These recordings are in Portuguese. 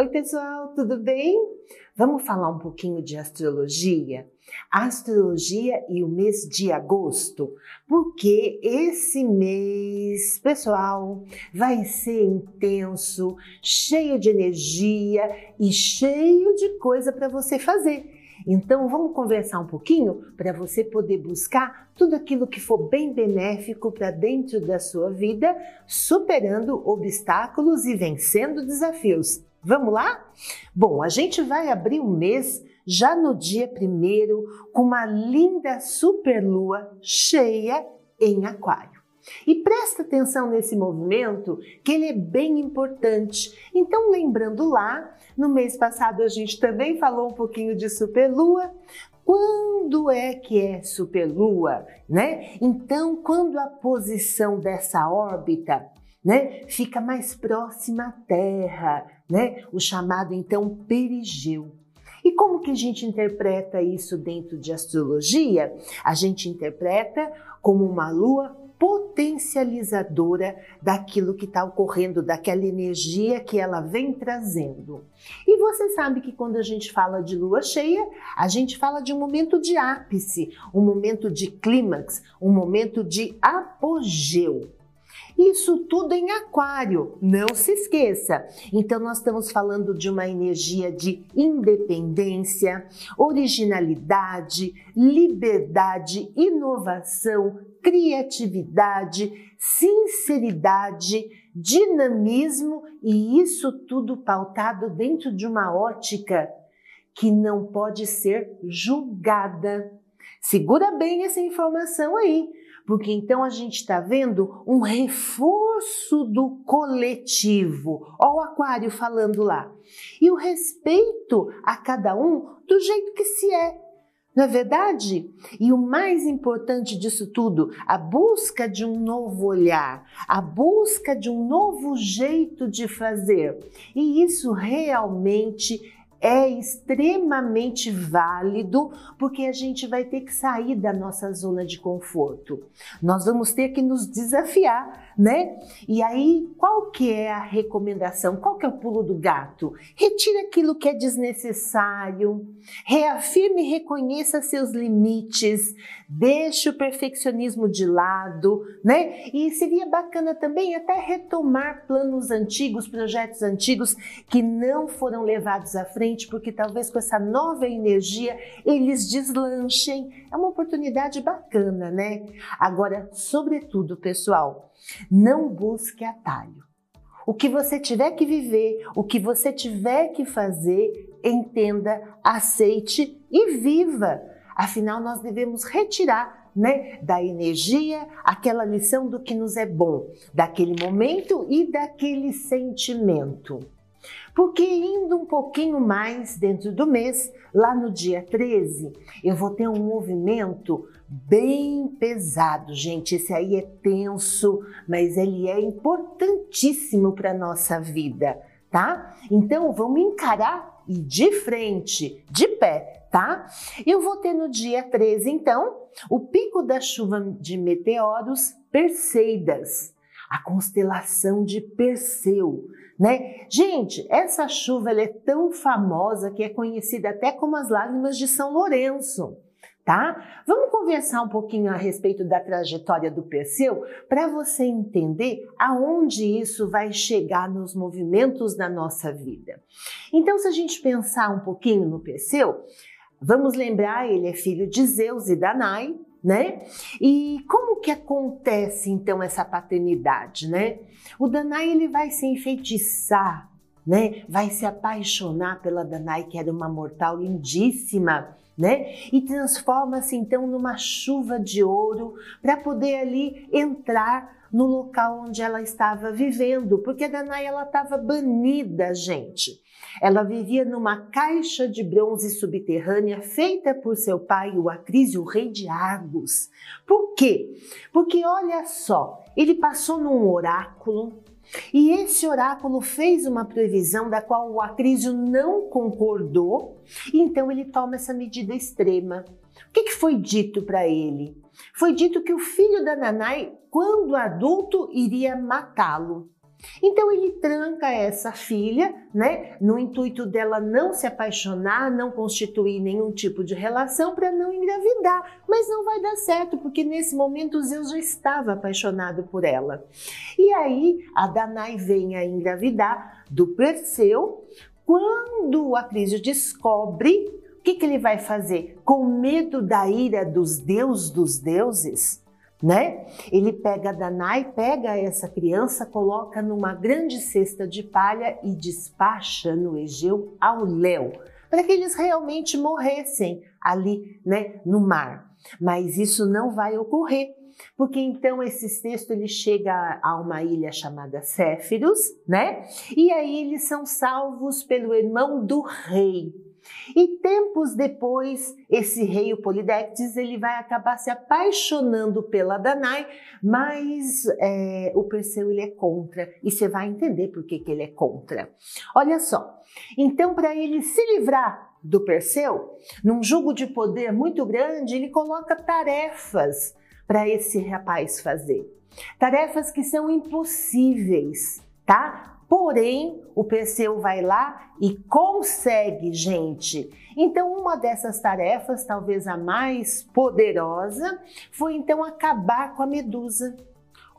Oi, pessoal, tudo bem? Vamos falar um pouquinho de astrologia? Astrologia e o mês de agosto, porque esse mês, pessoal, vai ser intenso, cheio de energia e cheio de coisa para você fazer. Então, vamos conversar um pouquinho para você poder buscar tudo aquilo que for bem benéfico para dentro da sua vida, superando obstáculos e vencendo desafios. Vamos lá? Bom, a gente vai abrir o mês já no dia primeiro com uma linda superlua cheia em Aquário. E presta atenção nesse movimento, que ele é bem importante. Então, lembrando lá, no mês passado a gente também falou um pouquinho de superlua. Quando é que é superlua, né? Então, quando a posição dessa órbita né, fica mais próxima à Terra, né, o chamado então perigeu. E como que a gente interpreta isso dentro de astrologia? A gente interpreta como uma lua potencializadora daquilo que está ocorrendo, daquela energia que ela vem trazendo. E você sabe que quando a gente fala de lua cheia, a gente fala de um momento de ápice, um momento de clímax, um momento de apogeu. Isso tudo em aquário, não se esqueça. Então, nós estamos falando de uma energia de independência, originalidade, liberdade, inovação, criatividade, sinceridade, dinamismo e isso tudo pautado dentro de uma ótica que não pode ser julgada. Segura bem essa informação aí porque então a gente está vendo um reforço do coletivo. Olha o Aquário falando lá. E o respeito a cada um do jeito que se é. Não é verdade? E o mais importante disso tudo, a busca de um novo olhar, a busca de um novo jeito de fazer. E isso realmente é extremamente válido porque a gente vai ter que sair da nossa zona de conforto. Nós vamos ter que nos desafiar, né? E aí, qual que é a recomendação? Qual que é o pulo do gato? Retire aquilo que é desnecessário, reafirme e reconheça seus limites, deixe o perfeccionismo de lado, né? E seria bacana também até retomar planos antigos, projetos antigos que não foram levados à frente porque talvez com essa nova energia eles deslanchem. É uma oportunidade bacana, né? Agora, sobretudo, pessoal, não busque atalho. O que você tiver que viver, o que você tiver que fazer, entenda, aceite e viva. Afinal, nós devemos retirar né, da energia aquela lição do que nos é bom, daquele momento e daquele sentimento. Porque indo um pouquinho mais dentro do mês, lá no dia 13, eu vou ter um movimento bem pesado, gente. Esse aí é tenso, mas ele é importantíssimo para nossa vida, tá? Então vamos encarar e de frente, de pé, tá? Eu vou ter no dia 13, então, o pico da chuva de meteoros Perseidas a constelação de Perseu, né? Gente, essa chuva é tão famosa que é conhecida até como as lágrimas de São Lourenço. Tá? Vamos conversar um pouquinho a respeito da trajetória do Perseu para você entender aonde isso vai chegar nos movimentos da nossa vida. Então, se a gente pensar um pouquinho no Perseu, vamos lembrar, ele é filho de Zeus e Danai, né? E como que acontece então essa paternidade, né? O Danai ele vai se enfeitiçar, né? Vai se apaixonar pela Danai, que era uma mortal lindíssima, né? E transforma-se então numa chuva de ouro para poder ali entrar no local onde ela estava vivendo, porque a Danai ela estava banida, gente. Ela vivia numa caixa de bronze subterrânea feita por seu pai, o Acrísio, rei de Argos. Por quê? Porque olha só, ele passou num oráculo e esse oráculo fez uma previsão da qual o Acrísio não concordou, então ele toma essa medida extrema. O que, que foi dito para ele? Foi dito que o filho da Nanai, quando adulto, iria matá-lo. Então ele tranca essa filha, né, no intuito dela não se apaixonar, não constituir nenhum tipo de relação para não engravidar, mas não vai dar certo porque nesse momento Zeus já estava apaixonado por ela. E aí a Danai vem a engravidar do Perseu. Quando a Crisio descobre, o que, que ele vai fazer? Com medo da ira dos deuses dos deuses, né? Ele pega Danai, pega essa criança, coloca numa grande cesta de palha e despacha no Egeu ao Léo, para que eles realmente morressem ali, né, no mar. Mas isso não vai ocorrer, porque então esse texto ele chega a uma ilha chamada Céfiros, né? E aí eles são salvos pelo irmão do rei. E tempos depois, esse rei, o Polidectes, ele vai acabar se apaixonando pela Danai, mas é, o Perseu ele é contra, e você vai entender por que, que ele é contra. Olha só, então para ele se livrar do Perseu, num jogo de poder muito grande, ele coloca tarefas para esse rapaz fazer. Tarefas que são impossíveis, tá? Porém, o Perseu vai lá e consegue, gente. Então, uma dessas tarefas, talvez a mais poderosa, foi então acabar com a Medusa.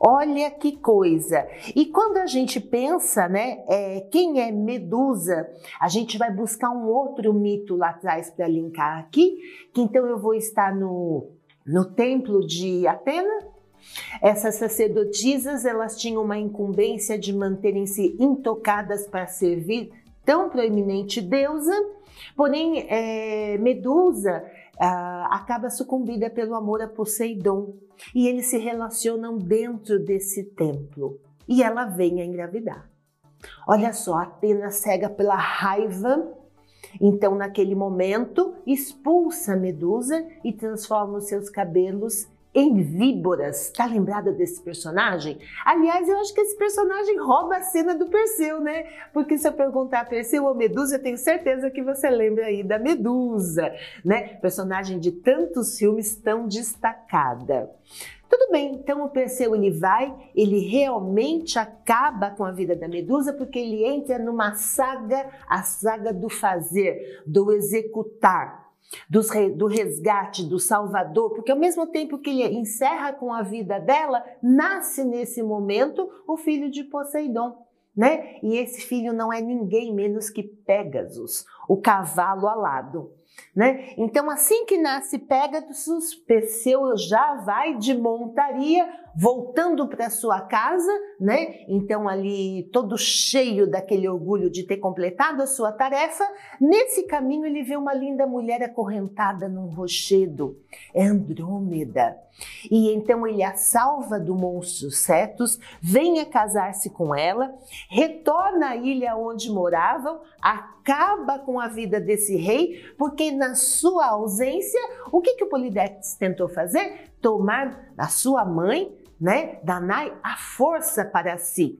Olha que coisa! E quando a gente pensa, né, é, quem é Medusa, a gente vai buscar um outro mito lá atrás para linkar aqui, que então eu vou estar no, no templo de Atena, essas sacerdotisas elas tinham uma incumbência de manterem-se intocadas para servir tão proeminente deusa, porém é, Medusa ah, acaba sucumbida pelo amor a Poseidon. E eles se relacionam dentro desse templo. E ela vem a engravidar. Olha só, Atena cega pela raiva. Então, naquele momento, expulsa Medusa e transforma os seus cabelos em víboras. Tá lembrada desse personagem? Aliás, eu acho que esse personagem rouba a cena do Perseu, né? Porque se eu perguntar Perseu ou Medusa, eu tenho certeza que você lembra aí da Medusa, né? Personagem de tantos filmes tão destacada. Tudo bem, então o Perseu ele vai, ele realmente acaba com a vida da Medusa porque ele entra numa saga, a saga do fazer, do executar do resgate, do Salvador, porque ao mesmo tempo que ele encerra com a vida dela, nasce nesse momento o filho de Poseidon. Né? E esse filho não é ninguém menos que Pégasus, o cavalo alado. Né? Então, assim que nasce Pegasus, Perseu já vai de montaria voltando para sua casa, né? Então ali todo cheio daquele orgulho de ter completado a sua tarefa, nesse caminho ele vê uma linda mulher acorrentada num rochedo, é Andrômeda. E então ele a salva do monstro Cetus, vem a casar-se com ela, retorna à ilha onde moravam, acaba com a vida desse rei, porque na sua ausência, o que que o Polidectes tentou fazer? Tomar a sua mãe né, Danai a força para si.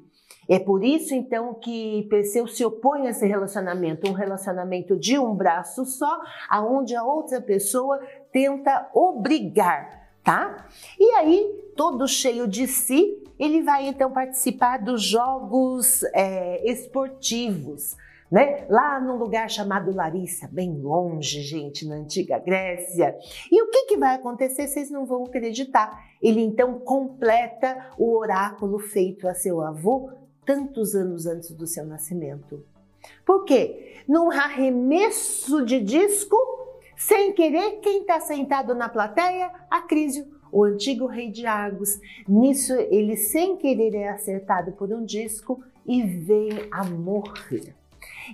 É por isso então que Perseu se opõe a esse relacionamento, um relacionamento de um braço só, aonde a outra pessoa tenta obrigar, tá? E aí, todo cheio de si, ele vai então participar dos jogos é, esportivos né? Lá num lugar chamado Larissa, bem longe, gente, na antiga Grécia. E o que, que vai acontecer? Vocês não vão acreditar. Ele então completa o oráculo feito a seu avô tantos anos antes do seu nascimento. Por quê? Num arremesso de disco, sem querer, quem está sentado na plateia? Acrísio, o antigo rei de Argos. Nisso, ele sem querer é acertado por um disco e vem a morrer.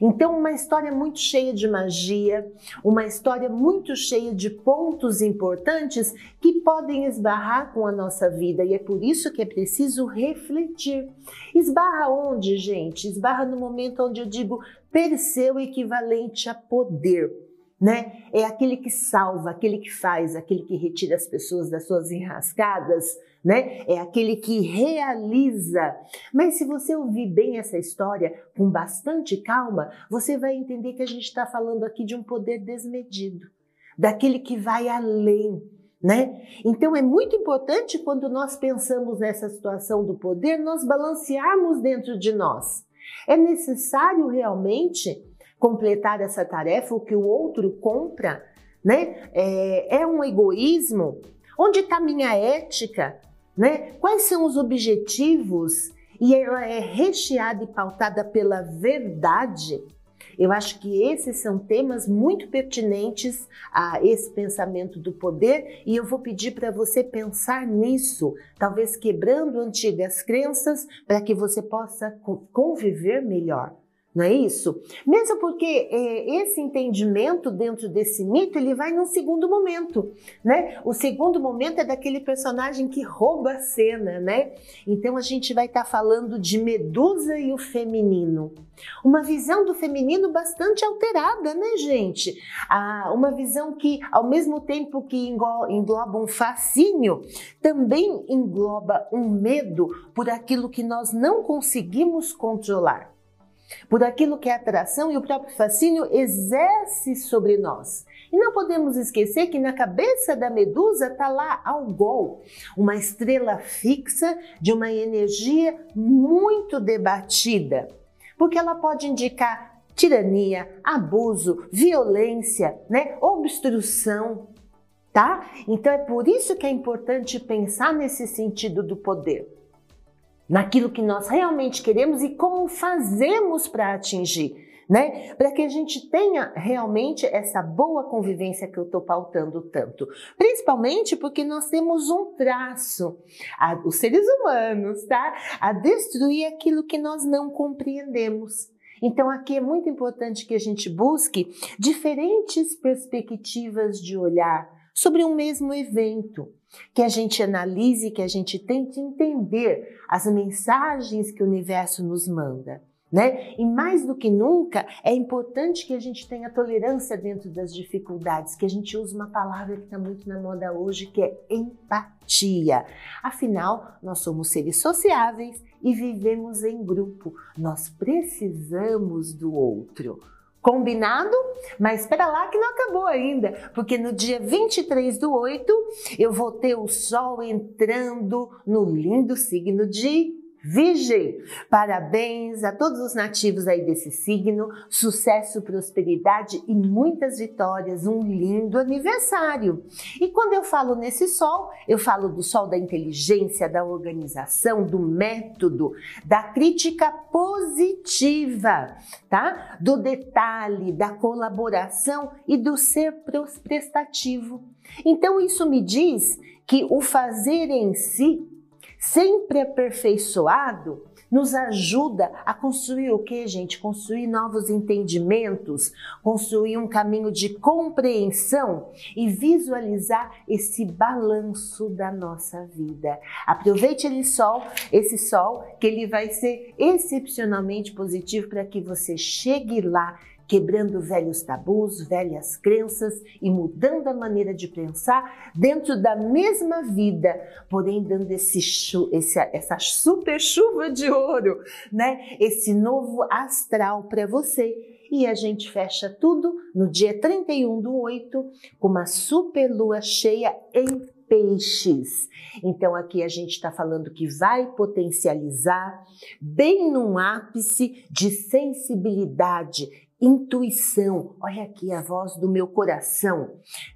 Então, uma história muito cheia de magia, uma história muito cheia de pontos importantes que podem esbarrar com a nossa vida e é por isso que é preciso refletir. Esbarra onde, gente? Esbarra no momento onde eu digo Perseu equivalente a poder né? É aquele que salva, aquele que faz, aquele que retira as pessoas das suas enrascadas, né? É aquele que realiza. Mas se você ouvir bem essa história com bastante calma, você vai entender que a gente está falando aqui de um poder desmedido, daquele que vai além, né? Então é muito importante quando nós pensamos nessa situação do poder, nós balancearmos dentro de nós. É necessário realmente completar essa tarefa, o que o outro compra, né? É, é um egoísmo. Onde está minha ética? Né? Quais são os objetivos? E ela é recheada e pautada pela verdade. Eu acho que esses são temas muito pertinentes a esse pensamento do poder e eu vou pedir para você pensar nisso, talvez quebrando antigas crenças para que você possa conviver melhor não é isso? Mesmo porque é, esse entendimento dentro desse mito ele vai num segundo momento, né? O segundo momento é daquele personagem que rouba a cena, né? Então a gente vai estar tá falando de Medusa e o feminino. Uma visão do feminino bastante alterada, né, gente? Ah, uma visão que, ao mesmo tempo que engloba um fascínio, também engloba um medo por aquilo que nós não conseguimos controlar por aquilo que é atração e o próprio fascínio exerce sobre nós. E não podemos esquecer que na cabeça da medusa está lá Algol, uma estrela fixa de uma energia muito debatida, porque ela pode indicar tirania, abuso, violência, né, obstrução, tá? Então é por isso que é importante pensar nesse sentido do poder naquilo que nós realmente queremos e como fazemos para atingir. Né? Para que a gente tenha realmente essa boa convivência que eu estou pautando tanto. Principalmente porque nós temos um traço, a, os seres humanos, tá? A destruir aquilo que nós não compreendemos. Então, aqui é muito importante que a gente busque diferentes perspectivas de olhar sobre um mesmo evento que a gente analise, que a gente tente entender as mensagens que o universo nos manda. Né? E mais do que nunca, é importante que a gente tenha tolerância dentro das dificuldades, que a gente use uma palavra que está muito na moda hoje, que é empatia. Afinal, nós somos seres sociáveis e vivemos em grupo. Nós precisamos do outro. Combinado? Mas espera lá que não acabou ainda, porque no dia 23 do 8 eu vou ter o Sol entrando no lindo signo de Virgem, parabéns a todos os nativos aí desse signo, sucesso, prosperidade e muitas vitórias, um lindo aniversário. E quando eu falo nesse sol, eu falo do sol da inteligência, da organização, do método, da crítica positiva, tá? Do detalhe, da colaboração e do ser prestativo. Então isso me diz que o fazer em si sempre aperfeiçoado, nos ajuda a construir o que, gente? Construir novos entendimentos, construir um caminho de compreensão e visualizar esse balanço da nossa vida. Aproveite esse sol, esse sol, que ele vai ser excepcionalmente positivo para que você chegue lá quebrando velhos tabus, velhas crenças e mudando a maneira de pensar dentro da mesma vida, porém dando esse, esse essa super chuva de ouro, né? Esse novo astral para você. E a gente fecha tudo no dia 31 do 8 com uma super lua cheia em peixes. Então aqui a gente está falando que vai potencializar bem num ápice de sensibilidade intuição, olha aqui a voz do meu coração,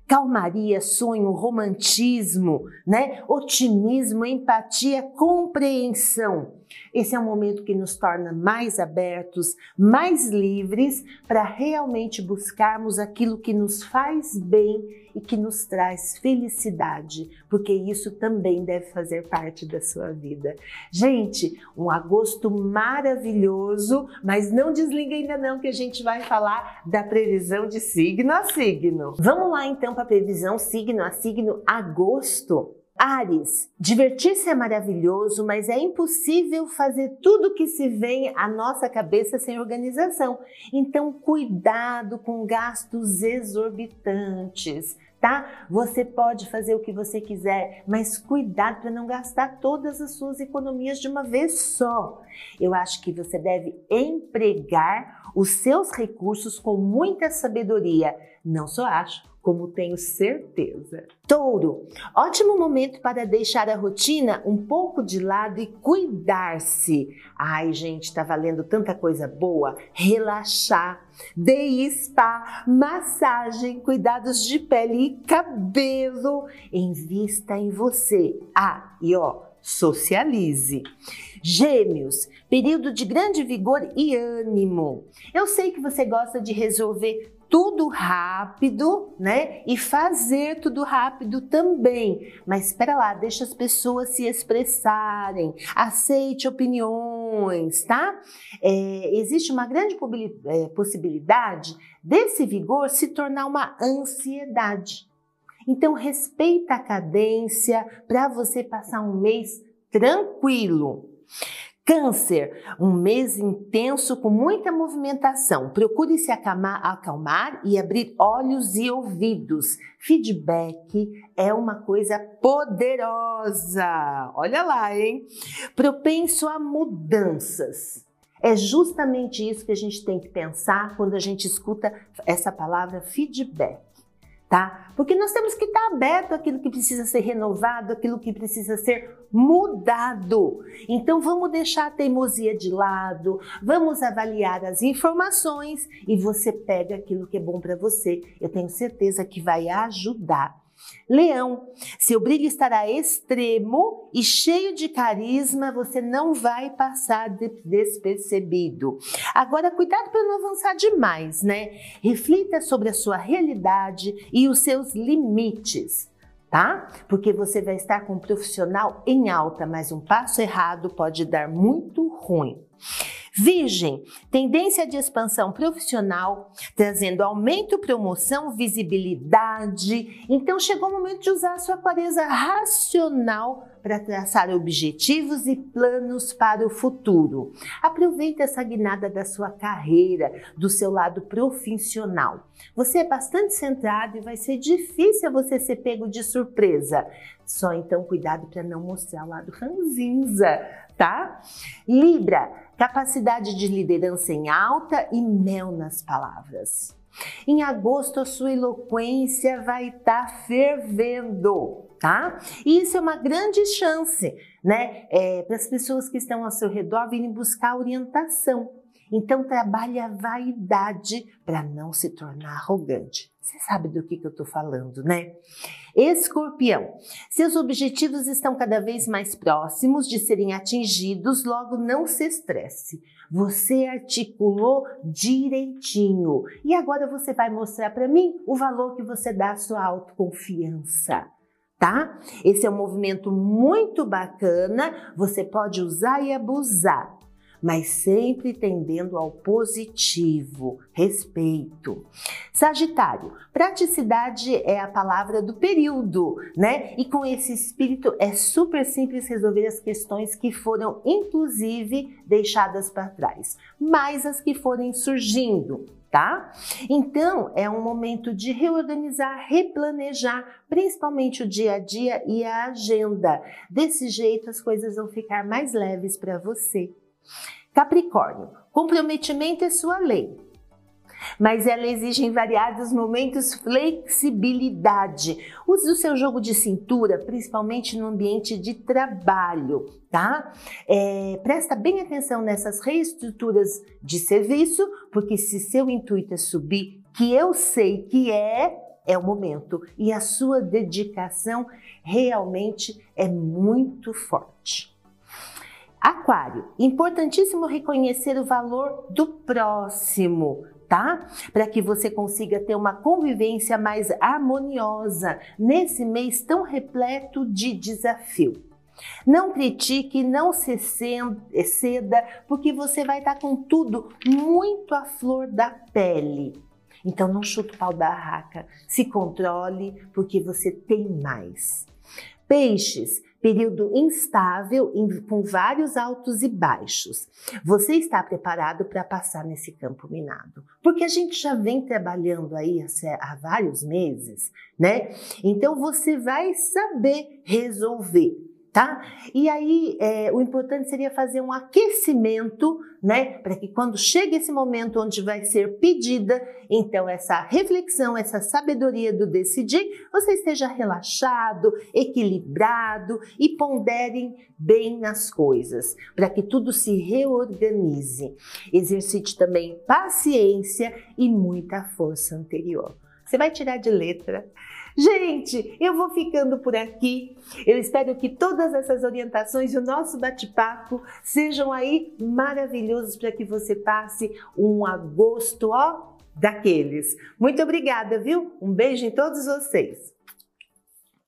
calmaria, sonho, romantismo, né? Otimismo, empatia, compreensão. Esse é um momento que nos torna mais abertos, mais livres para realmente buscarmos aquilo que nos faz bem e que nos traz felicidade, porque isso também deve fazer parte da sua vida. Gente, um agosto maravilhoso, mas não desliga ainda não que a gente vai falar da previsão de signo a signo. Vamos lá então para a previsão signo a signo agosto. Ares, divertir-se é maravilhoso, mas é impossível fazer tudo que se vem à nossa cabeça sem organização. Então, cuidado com gastos exorbitantes, tá? Você pode fazer o que você quiser, mas cuidado para não gastar todas as suas economias de uma vez só. Eu acho que você deve empregar os seus recursos com muita sabedoria. Não só acho, como tenho certeza. Touro, ótimo momento para deixar a rotina um pouco de lado e cuidar-se. Ai, gente, tá valendo tanta coisa boa. Relaxar, de spa, massagem, cuidados de pele e cabelo. Invista em você. Ah, e ó, socialize. Gêmeos, período de grande vigor e ânimo. Eu sei que você gosta de resolver tudo rápido, né? E fazer tudo rápido também. Mas espera lá, deixa as pessoas se expressarem, aceite opiniões, tá? É, existe uma grande é, possibilidade desse vigor se tornar uma ansiedade. Então respeita a cadência para você passar um mês tranquilo. Câncer, um mês intenso com muita movimentação. Procure se acalmar, acalmar e abrir olhos e ouvidos. Feedback é uma coisa poderosa. Olha lá, hein? Propenso a mudanças. É justamente isso que a gente tem que pensar quando a gente escuta essa palavra feedback tá? Porque nós temos que estar aberto àquilo que precisa ser renovado, aquilo que precisa ser mudado. Então vamos deixar a teimosia de lado, vamos avaliar as informações e você pega aquilo que é bom para você. Eu tenho certeza que vai ajudar. Leão, seu brilho estará extremo e cheio de carisma, você não vai passar despercebido. Agora, cuidado para não avançar demais, né? Reflita sobre a sua realidade e os seus limites tá? Porque você vai estar com um profissional em alta, mas um passo errado pode dar muito ruim. Virgem, tendência de expansão profissional, trazendo aumento, promoção, visibilidade. Então chegou o momento de usar a sua clareza racional para traçar objetivos e planos para o futuro. Aproveite essa guinada da sua carreira, do seu lado profissional. Você é bastante centrado e vai ser difícil você ser pego de surpresa. Só então cuidado para não mostrar o lado ranzinza, tá? Libra, capacidade de liderança em alta e mel nas palavras. Em agosto, a sua eloquência vai estar tá fervendo, tá? E isso é uma grande chance, né? É, para as pessoas que estão ao seu redor virem buscar orientação. Então, trabalhe a vaidade para não se tornar arrogante. Você sabe do que, que eu estou falando, né? Escorpião, seus objetivos estão cada vez mais próximos de serem atingidos, logo não se estresse. Você articulou direitinho e agora você vai mostrar para mim o valor que você dá à sua autoconfiança. Tá? Esse é um movimento muito bacana, você pode usar e abusar mas sempre tendendo ao positivo, respeito. Sagitário, praticidade é a palavra do período, né? E com esse espírito é super simples resolver as questões que foram, inclusive, deixadas para trás, mais as que forem surgindo, tá? Então, é um momento de reorganizar, replanejar, principalmente o dia a dia e a agenda. Desse jeito, as coisas vão ficar mais leves para você. Capricórnio, comprometimento é sua lei, mas ela exige em variados momentos flexibilidade. Use o seu jogo de cintura, principalmente no ambiente de trabalho, tá? É, presta bem atenção nessas reestruturas de serviço, porque se seu intuito é subir, que eu sei que é, é o momento e a sua dedicação realmente é muito forte. Aquário, importantíssimo reconhecer o valor do próximo, tá? Para que você consiga ter uma convivência mais harmoniosa nesse mês tão repleto de desafio. Não critique, não se ceda, porque você vai estar com tudo muito à flor da pele. Então não chuta o pau da raca, se controle, porque você tem mais. Peixes, período instável com vários altos e baixos. Você está preparado para passar nesse campo minado? Porque a gente já vem trabalhando aí há vários meses, né? Então você vai saber resolver. Tá? E aí é, o importante seria fazer um aquecimento, né? Para que quando chega esse momento onde vai ser pedida, então essa reflexão, essa sabedoria do decidir, você esteja relaxado, equilibrado e ponderem bem nas coisas, para que tudo se reorganize. Exercite também paciência e muita força anterior. Você vai tirar de letra Gente, eu vou ficando por aqui. Eu espero que todas essas orientações e o nosso bate-papo sejam aí maravilhosos para que você passe um agosto, ó, daqueles. Muito obrigada, viu? Um beijo em todos vocês.